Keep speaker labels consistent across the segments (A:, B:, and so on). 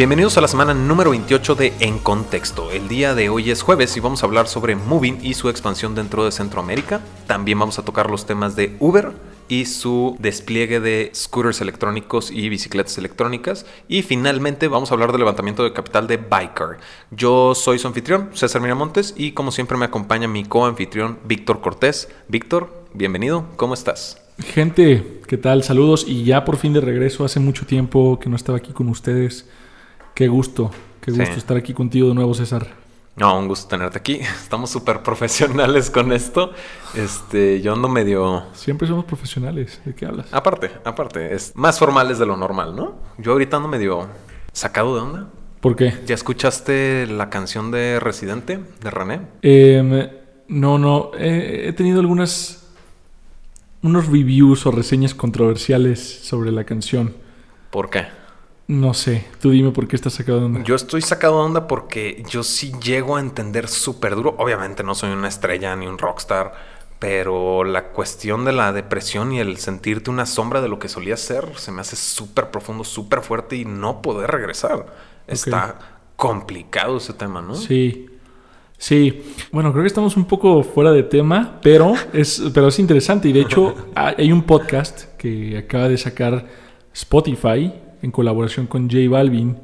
A: Bienvenidos a la semana número 28 de En Contexto. El día de hoy es jueves y vamos a hablar sobre Moving y su expansión dentro de Centroamérica. También vamos a tocar los temas de Uber y su despliegue de scooters electrónicos y bicicletas electrónicas. Y finalmente vamos a hablar del levantamiento de capital de Biker. Yo soy su anfitrión, César Miramontes, y como siempre me acompaña mi co-anfitrión Víctor Cortés. Víctor, bienvenido, ¿cómo estás?
B: Gente, ¿qué tal? Saludos y ya por fin de regreso. Hace mucho tiempo que no estaba aquí con ustedes. Qué gusto, qué gusto estar aquí contigo de nuevo, César.
A: No, un gusto tenerte aquí. Estamos súper profesionales con esto. Este, yo ando medio.
B: Siempre somos profesionales. ¿De qué hablas?
A: Aparte, aparte, es más formales de lo normal, ¿no? Yo ahorita ando medio sacado de onda.
B: ¿Por qué?
A: ¿Ya escuchaste la canción de Residente de René?
B: Em, no, no. he tenido algunas. unos reviews o reseñas controversiales sobre la canción.
A: ¿Por qué?
B: No sé, tú dime por qué estás sacado de onda.
A: Yo estoy sacado de onda porque yo sí llego a entender súper duro. Obviamente no soy una estrella ni un rockstar, pero la cuestión de la depresión y el sentirte una sombra de lo que solía ser se me hace súper profundo, súper fuerte y no poder regresar. Está complicado ese tema, ¿no?
B: Sí. Sí, bueno, creo que estamos un poco fuera de tema, pero es, pero es interesante. Y de hecho, hay un podcast que acaba de sacar Spotify en colaboración con J Balvin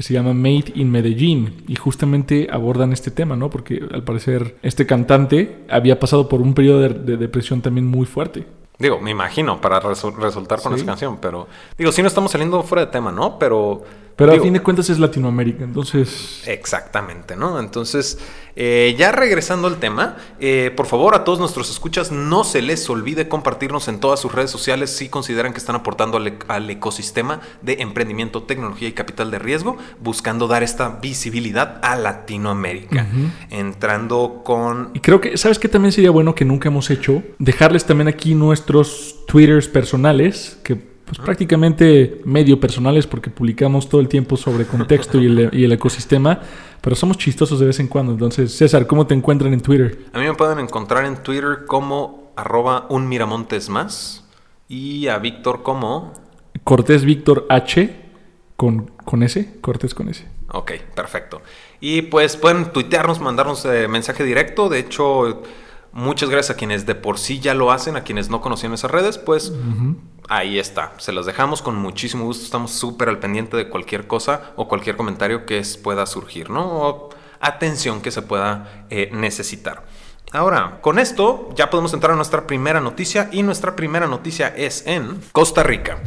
B: que se llama Made in Medellín y justamente abordan este tema, ¿no? Porque al parecer este cantante había pasado por un periodo de, depresión también muy fuerte.
A: Digo, me imagino para resultar con esa canción, pero digo, sí no estamos saliendo fuera de tema, ¿no? Pero
B: pero a fin de cuentas es Latinoamérica, entonces...
A: Exactamente, ¿no? Entonces, eh, ya regresando al tema, eh, por favor a todos nuestros escuchas, no se les olvide compartirnos en todas sus redes sociales si consideran que están aportando al, ecosistema de emprendimiento, tecnología y capital de riesgo, buscando dar esta visibilidad a Latinoamérica. Entrando con...
B: Y creo que, ¿sabes qué también sería bueno que nunca hemos hecho? Dejarles también aquí nuestros Twitters personales, que pues prácticamente medio personales porque publicamos todo el tiempo sobre contexto y, el, ecosistema, pero somos chistosos de vez en cuando. Entonces, César, ¿cómo te encuentran en Twitter?
A: A mí me pueden encontrar en Twitter como arroba un miramontes más y a Víctor como...
B: Cortés Víctor H con, con S, Cortés con S.
A: Ok, perfecto. Y pues pueden tuitearnos, mandarnos eh, mensaje directo. De hecho, muchas gracias a quienes de por sí ya lo hacen, a quienes no conocían esas redes, pues ahí está. Se los dejamos con muchísimo gusto. Estamos súper al pendiente de cualquier cosa o cualquier comentario que pueda surgir, ¿no? O atención que se pueda eh, necesitar. Ahora, con esto ya podemos entrar a nuestra primera noticia y nuestra primera noticia es en Costa Rica.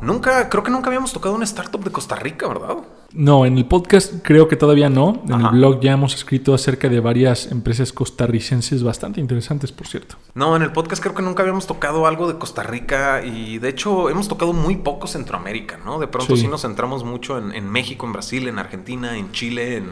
A: Nunca, creo que nunca habíamos tocado una startup de Costa Rica, ¿verdad?
B: No, en el podcast creo que todavía no. En el blog ya hemos escrito acerca de varias empresas costarricenses bastante interesantes, por cierto.
A: No, en el podcast creo que nunca habíamos tocado algo de Costa Rica y de hecho hemos tocado muy poco Centroamérica, ¿no? De pronto sí, nos centramos mucho en, México, en Brasil, en Argentina, en Chile, en,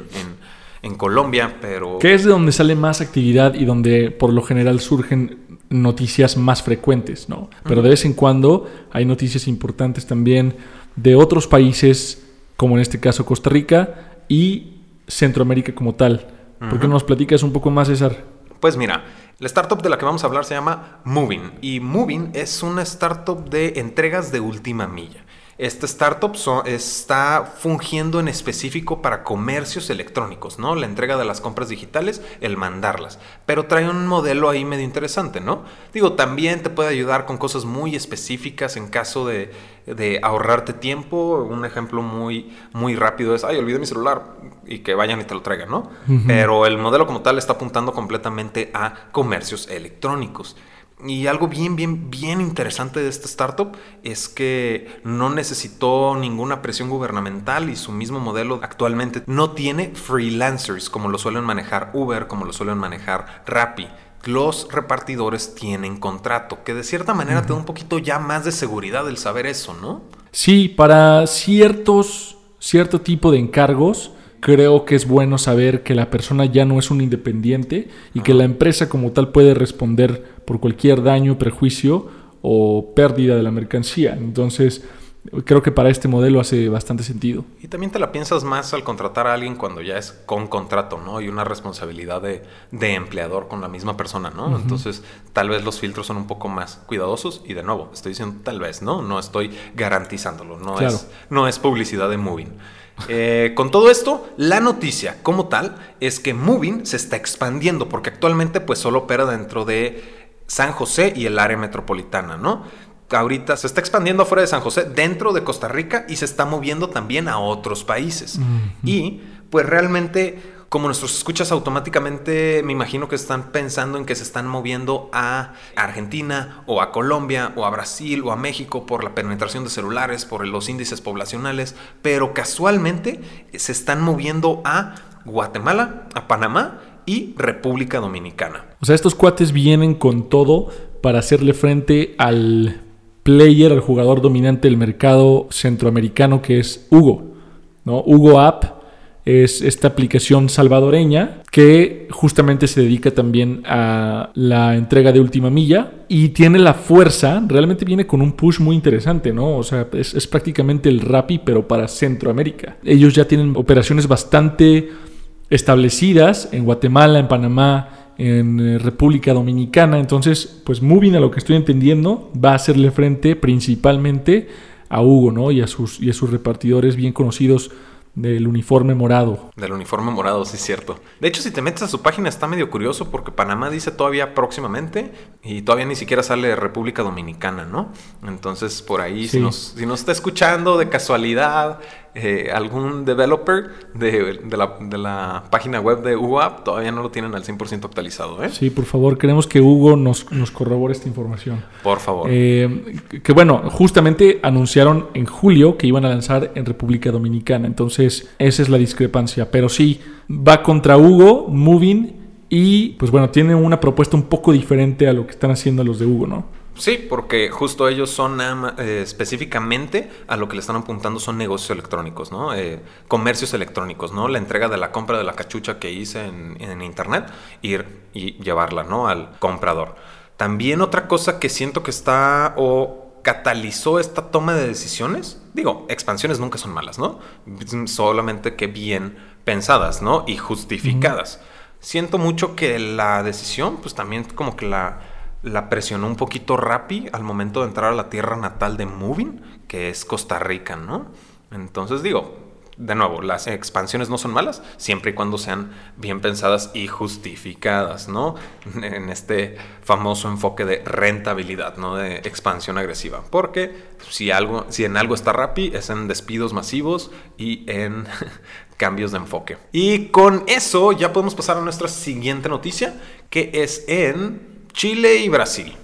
A: en Colombia, pero...
B: Que es de donde sale más actividad y donde por lo general surgen noticias más frecuentes, ¿no? Pero de vez en cuando hay noticias importantes también de otros países, como en este caso Costa Rica y Centroamérica como tal. ¿Por qué no nos platicas un poco más, César?
A: Pues mira, la startup de la que vamos a hablar se llama Moving y Moving es una startup de entregas de última milla. Esta startup está fungiendo en específico para comercios electrónicos, ¿no? La entrega de las compras digitales, el mandarlas. Pero trae un modelo ahí medio interesante, ¿no? Digo, también te puede ayudar con cosas muy específicas en caso de, ahorrarte tiempo. Un ejemplo muy, muy rápido es, ay, olvidé mi celular y que vayan y te lo traigan, ¿no? Pero el modelo como tal está apuntando completamente a comercios electrónicos. Y algo bien, bien, bien interesante de esta startup es que no necesitó ninguna presión gubernamental y su mismo modelo actualmente no tiene freelancers como lo suelen manejar Uber, como lo suelen manejar Rappi. Los repartidores tienen contrato, que de cierta manera te da un poquito ya más de seguridad el saber eso, ¿no?
B: Sí, para ciertos, cierto tipo de encargos, creo que es bueno saber que la persona ya no es un independiente y que la empresa como tal puede responder por cualquier daño, prejuicio o pérdida de la mercancía. Entonces, creo que para este modelo hace bastante sentido.
A: Y también te la piensas más al contratar a alguien cuando ya es con contrato, ¿no? Y una responsabilidad de, de empleador con la misma persona, ¿no? Entonces, tal vez los filtros son un poco más cuidadosos y de nuevo, estoy diciendo tal vez, ¿no? No estoy garantizándolo, no, es, no es publicidad de Moving. Eh, con todo esto, la noticia como tal es que Moving se está expandiendo porque actualmente pues solo opera dentro de San José y el área metropolitana, ¿no? ahorita se está expandiendo afuera de San José, dentro de Costa Rica y se está moviendo también a otros países. Y pues realmente, como nuestros escuchas automáticamente, me imagino que están pensando en que se están moviendo a Argentina o a Colombia o a Brasil o a México por la penetración de celulares, por los índices poblacionales, pero casualmente se están moviendo a Guatemala, a Panamá y República Dominicana.
B: O sea, estos cuates vienen con todo para hacerle frente al player, el jugador dominante del mercado centroamericano que es Hugo. ¿no? Hugo App es esta aplicación salvadoreña que justamente se dedica también a la entrega de última milla y tiene la fuerza, realmente viene con un push muy interesante, ¿no? O sea, es, prácticamente el Rappi pero para Centroamérica. Ellos ya tienen operaciones bastante establecidas en Guatemala, en Panamá, en eh, República Dominicana. Entonces, pues Moving, a lo que estoy entendiendo, va a hacerle frente principalmente a Hugo, ¿no? Y a sus, y a sus repartidores bien conocidos del uniforme morado.
A: Del uniforme morado, sí es cierto. De hecho, si te metes a su página está medio curioso porque Panamá dice todavía próximamente y todavía ni siquiera sale República Dominicana, ¿no? Entonces, por ahí, si, nos, si nos está escuchando de casualidad eh, algún developer de, la, página web de UAP todavía no lo tienen al 100% actualizado. ¿eh?
B: Sí, por favor, queremos que Hugo nos, nos corrobore esta información.
A: Por favor.
B: Eh, que bueno, justamente anunciaron en julio que iban a lanzar en República Dominicana, entonces esa es la discrepancia, pero sí, va contra Hugo, Moving, y pues bueno, tiene una propuesta un poco diferente a lo que están haciendo los de Hugo, ¿no?
A: Sí, porque justo ellos son eh, específicamente a lo que le están apuntando son negocios electrónicos, ¿no? Eh, comercios electrónicos, ¿no? La entrega de la compra de la cachucha que hice en, internet, ir y llevarla, ¿no? Al comprador. También otra cosa que siento que está o catalizó esta toma de decisiones, digo, expansiones nunca son malas, ¿no? Solamente que bien pensadas, ¿no? Y justificadas. Siento mucho que la decisión, pues también como que la la presionó un poquito Rappi al momento de entrar a la tierra natal de Moving, que es Costa Rica, ¿no? Entonces digo, de nuevo, las expansiones no son malas, siempre y cuando sean bien pensadas y justificadas, ¿no? En este famoso enfoque de rentabilidad, ¿no? De expansión agresiva. Porque si, algo, si en algo está Rappi, es en despidos masivos y en cambios de enfoque. Y con eso ya podemos pasar a nuestra siguiente noticia, que es en Chile y Brasil.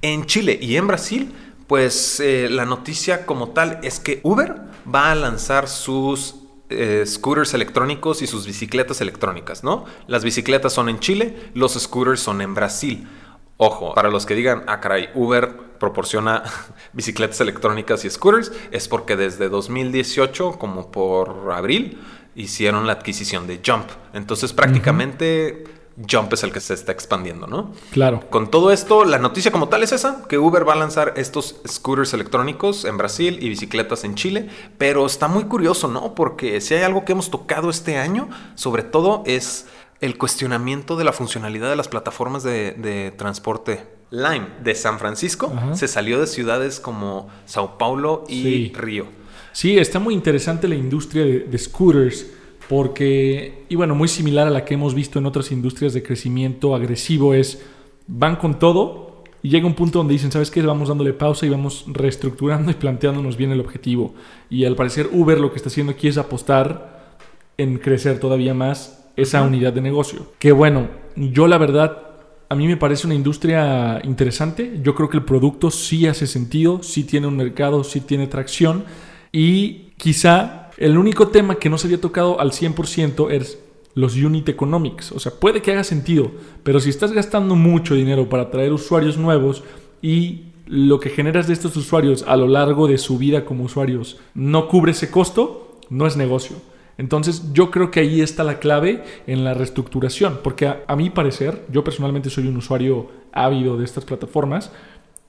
A: En Chile y en Brasil, pues eh, la noticia como tal es que Uber va a lanzar sus eh, scooters electrónicos y sus bicicletas electrónicas, ¿no? Las bicicletas son en Chile, los scooters son en Brasil. Ojo, para los que digan, ah, caray, Uber proporciona bicicletas electrónicas y scooters, es porque desde 2018, como por abril, hicieron la adquisición de Jump. Entonces prácticamente Jump es el que se está expandiendo, ¿no?
B: Claro.
A: Con todo esto, la noticia como tal es esa, que Uber va a lanzar estos scooters electrónicos en Brasil y bicicletas en Chile, pero está muy curioso, ¿no? Porque si hay algo que hemos tocado este año, sobre todo es el cuestionamiento de la funcionalidad de las plataformas de, transporte. Lime de San Francisco se salió de ciudades como Sao Paulo y Río.
B: Sí, está muy interesante la industria de, scooters porque, y bueno, muy similar a la que hemos visto en otras industrias de crecimiento agresivo, es van con todo y llega un punto donde dicen, ¿sabes qué? Vamos dándole pausa y vamos reestructurando y planteándonos bien el objetivo. Y al parecer Uber lo que está haciendo aquí es apostar en crecer todavía más esa unidad de negocio. Que bueno, yo la verdad a mí me parece una industria interesante. Yo creo que el producto sí hace sentido, sí tiene un mercado, sí tiene tracción. Y quizá el único tema que no se había tocado al 100% es los unit economics. O sea, puede que haga sentido, pero si estás gastando mucho dinero para traer usuarios nuevos y lo que generas de estos usuarios a lo largo de su vida como usuarios no cubre ese costo, no es negocio. Entonces yo creo que ahí está la clave en la reestructuración, porque a, mi parecer, yo personalmente soy un usuario ávido de estas plataformas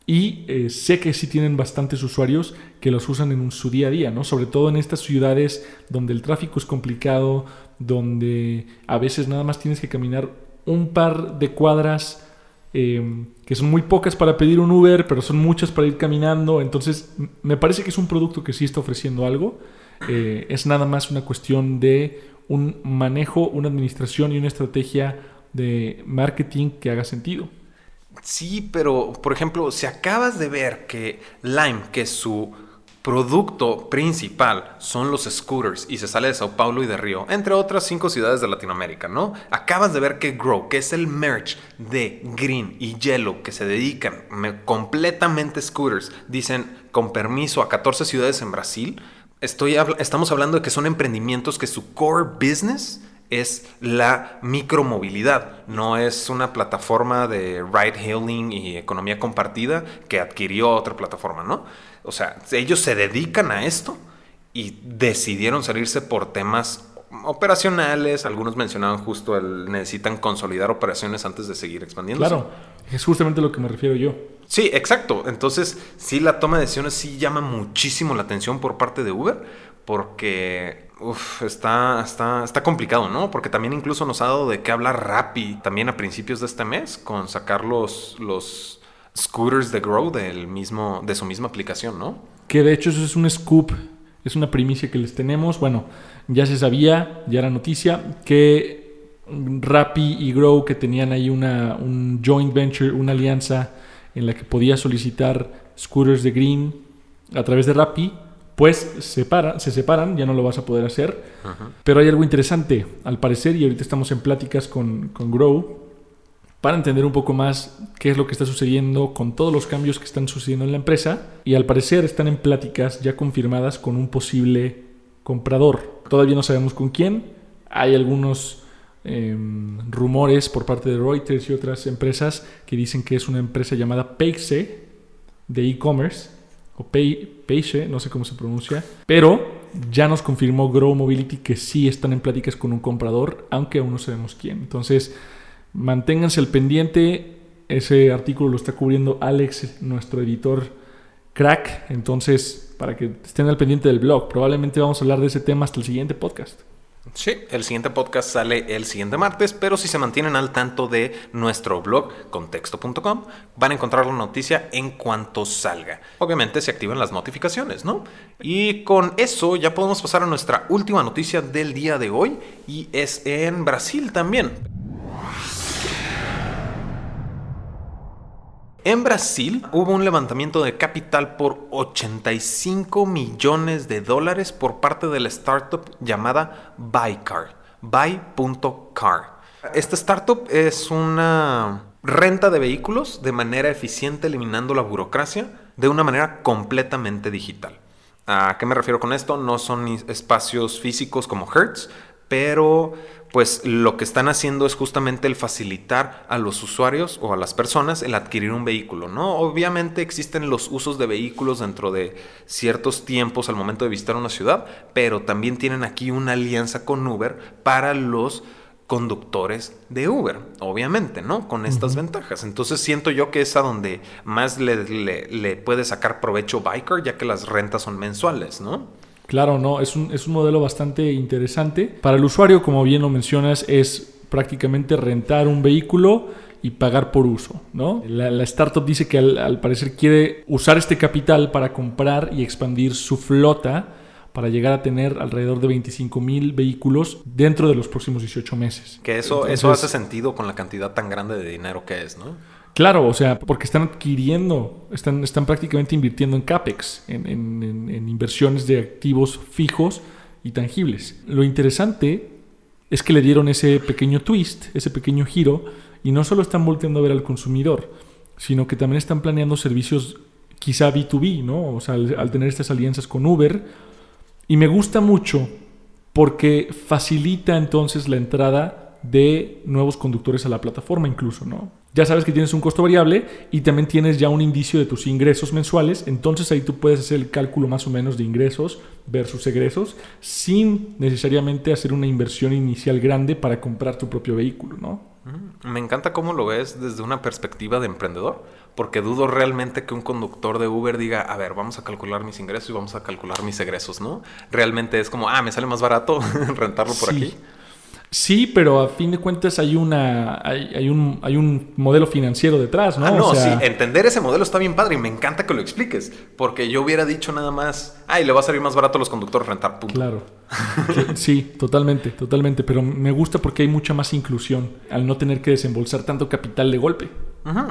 B: y eh, sé que sí tienen bastantes usuarios que los usan en su día a día, ¿no? Sobre todo en estas ciudades donde el tráfico es complicado, donde a veces nada más tienes que caminar un par de cuadras em, que son muy pocas para pedir un Uber, pero son muchas para ir caminando. Entonces, me parece que es un producto que sí está ofreciendo algo. Eh, es nada más una cuestión de un manejo, una administración y una estrategia de marketing que haga sentido.
A: Sí, pero por ejemplo, si acabas de ver que Lime, que su producto principal son los scooters y se sale de Sao Paulo y de Río, entre otras cinco ciudades de Latinoamérica, ¿no? Acabas de ver que Grow, que es el merch de Green y Yellow que se dedican completamente scooters, dicen con permiso a 14 ciudades en Brasil. Estoy, estamos hablando de que son emprendimientos que su core business es la micromovilidad, no es una plataforma de ride hailing y economía compartida que adquirió otra plataforma, ¿no? O sea, ellos se dedican a esto y decidieron salirse por temas operacionales. Algunos mencionaban justo el necesitan consolidar operaciones antes de seguir expandiendo.
B: Claro, es justamente lo que me refiero yo.
A: Sí, exacto. Entonces, sí, la toma de decisiones sí llama muchísimo la atención por parte de Uber, porque está, está, está complicado, ¿no? Porque también incluso nos ha dado de qué hablar Rappi también a principios de este mes con sacar los, los scooters de Grow del mismo, de su misma aplicación, ¿no?
B: Que de hecho eso es un scoop, es una primicia que les tenemos. Bueno, ya se sabía, ya era noticia, que Rappi y Grow, que tenían ahí una, un joint venture, una alianza en la que podía solicitar scooters de Green a través de Rappi, pues se, se separan, ya no lo vas a poder hacer. Pero hay algo interesante, al parecer, y ahorita estamos en pláticas con, con Grow, para entender un poco más qué es lo que está sucediendo con todos los cambios que están sucediendo en la empresa y al parecer están en pláticas ya confirmadas con un posible comprador. Todavía no sabemos con quién. Hay algunos em, rumores por parte de Reuters y otras empresas que dicen que es una empresa llamada Peixe de e-commerce o Peixe, no sé cómo se pronuncia, pero ya nos confirmó Grow Mobility que sí están en pláticas con un comprador, aunque aún no sabemos quién. Entonces, Manténganse al pendiente. Ese artículo lo está cubriendo Alex, nuestro editor crack. Entonces, para que estén al pendiente del blog, probablemente vamos a hablar de ese tema hasta el siguiente podcast.
A: Sí, el siguiente podcast sale el siguiente martes, pero si se mantienen al tanto de nuestro blog contexto.com, van a encontrar la noticia en cuanto salga. Obviamente se activan las notificaciones, ¿no? Y con eso ya podemos pasar a nuestra última noticia del día de hoy y es en Brasil también. En Brasil hubo un levantamiento de capital por 85 millones de dólares por parte de la startup llamada Bycar. Buy.car. Esta startup es una renta de vehículos de manera eficiente, eliminando la burocracia de una manera completamente digital. ¿A qué me refiero con esto? No son espacios físicos como Hertz, pero pues lo que están haciendo es justamente el facilitar a los usuarios o a las personas el adquirir un vehículo, ¿no? Obviamente existen los usos de vehículos dentro de ciertos tiempos al momento de visitar una ciudad, pero también tienen aquí una alianza con Uber para los conductores de Uber, obviamente, ¿no? Con estas ventajas. Entonces siento yo que es a donde más le, le puede sacar provecho Biker, ya que las rentas son mensuales, ¿no?
B: Claro, no, es un, es un modelo bastante interesante. Para el usuario, como bien lo mencionas, es prácticamente rentar un vehículo y pagar por uso, ¿no? La, startup dice que al, parecer quiere usar este capital para comprar y expandir su flota para llegar a tener alrededor de 25 mil vehículos dentro de los próximos 18 meses.
A: Que eso, eso hace sentido con la cantidad tan grande de dinero que es, ¿no?
B: Claro, o sea, porque están adquiriendo, están, están prácticamente invirtiendo en CAPEX, en, inversiones de activos fijos y tangibles. Lo interesante es que le dieron ese pequeño twist, ese pequeño giro, y no solo están volteando a ver al consumidor, sino que también están planeando servicios quizá B2B, ¿no? O sea, al tener estas alianzas con Uber. Y me gusta mucho porque facilita entonces la entrada de nuevos conductores a la plataforma incluso, ¿no? Ya sabes que tienes un costo variable y también tienes ya un indicio de tus ingresos mensuales, entonces ahí tú puedes hacer el cálculo más o menos de ingresos versus egresos sin necesariamente hacer una inversión inicial grande para comprar tu propio vehículo, ¿no?
A: Me encanta cómo lo ves desde una perspectiva de emprendedor, porque dudo realmente que un conductor de Uber diga, a ver, vamos a calcular mis ingresos y vamos a calcular mis egresos, ¿no? Realmente es como, ah, me sale más barato rentarlo por aquí.
B: Sí, pero a fin de cuentas hay una hay, un, hay un modelo financiero detrás, ¿no? Ah,
A: no, sí, entender ese modelo está bien padre y me encanta que lo expliques, porque yo hubiera dicho nada más, ay, le va a salir más barato a los conductores rentar, punto.
B: Claro. sí, totalmente, totalmente, pero me gusta porque hay mucha más inclusión al no tener que desembolsar tanto capital de golpe.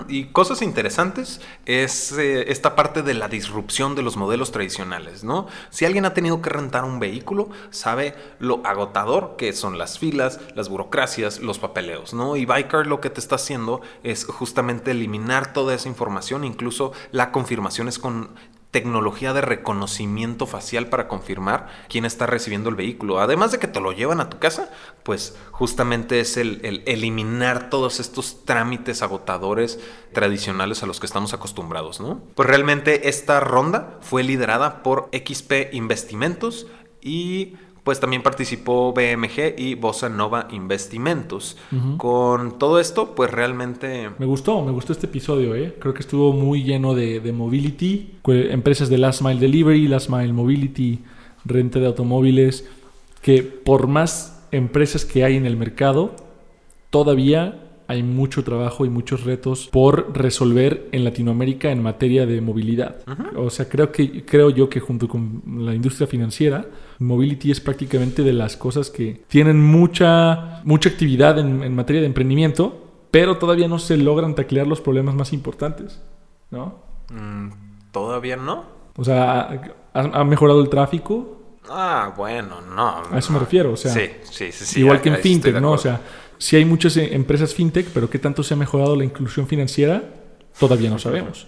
A: Y cosas interesantes es eh, esta parte de la disrupción de los modelos tradicionales, ¿no? Si alguien ha tenido que rentar un vehículo, sabe lo agotador que son las filas, las burocracias, los papeleos, ¿no? Y Biker lo que te está haciendo es justamente eliminar toda esa información, incluso la confirmación es con tecnología de reconocimiento facial para confirmar quién está recibiendo el vehículo. Además de que te lo llevan a tu casa, pues justamente es el, eliminar todos estos trámites agotadores tradicionales a los que estamos acostumbrados, ¿no? Pues realmente esta ronda fue liderada por XP Investimentos y pues también participó BMG y Bossa Nova Investimentos. Con todo esto, pues realmente...
B: Me gustó, me gustó este episodio, ¿eh? Creo que estuvo muy lleno de, de mobility, empresas de Last Mile Delivery, Last Mile Mobility, renta de automóviles, que por más empresas que hay en el mercado, todavía hay mucho trabajo y muchos retos por resolver en Latinoamérica en materia de movilidad. O sea, creo que creo yo que junto con la industria financiera, mobility es prácticamente de las cosas que tienen mucha mucha actividad en, materia de emprendimiento, pero todavía no se logran taclear los problemas más importantes, ¿no?
A: Mm, todavía no.
B: O sea, ha, mejorado el tráfico,
A: Ah, bueno, no.
B: A eso me refiero, o sea.
A: Sí, sí, sí.
B: igual que en fintech, ¿no? O sea, si hay muchas eh, empresas fintech, pero qué tanto se ha mejorado la inclusión financiera, todavía no sabemos.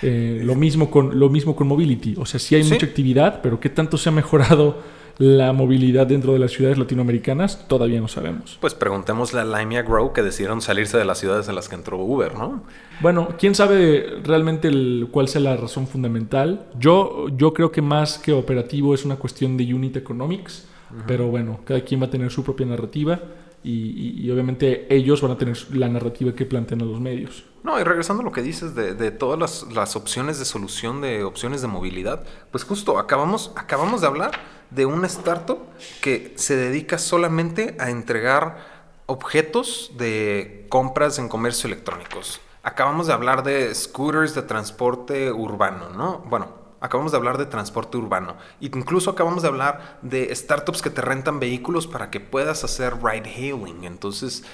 B: Eh, lo, mismo con, lo mismo con mobility. O sea, sí hay mucha actividad, pero qué tanto se ha mejorado la movilidad dentro de las ciudades latinoamericanas, todavía no sabemos.
A: Pues preguntémosle a Limia Grow que decidieron salirse de las ciudades en las que entró Uber, ¿no?
B: Bueno, quién sabe realmente cuál sea la razón fundamental. Yo, yo creo que más que operativo es una cuestión de unit economics, pero bueno, cada quien va a tener su propia narrativa y, obviamente ellos van a tener la narrativa que plantean a los medios.
A: No, y regresando a lo que dices de, todas las, opciones de solución, de opciones de movilidad, pues justo acabamos, acabamos de hablar de una startup que se dedica solamente a entregar objetos de compras en comercio electrónicos. Acabamos de hablar de scooters de transporte urbano, ¿no? Bueno, acabamos de hablar de transporte urbano. Incluso acabamos de hablar de startups que te rentan vehículos para que puedas hacer ride hailing. Entonces,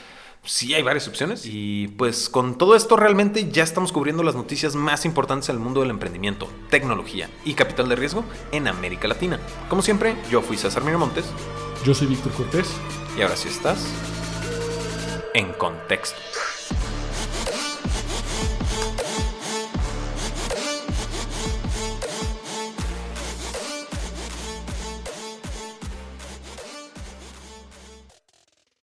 A: sí hay varias opciones. Y pues con todo esto realmente ya estamos cubriendo las noticias más importantes del mundo del emprendimiento, tecnología y capital de riesgo en América Latina. Como siempre, yo fui César Miramontes.
B: Yo soy Víctor Cortés.
A: Y ahora sí estás en contexto.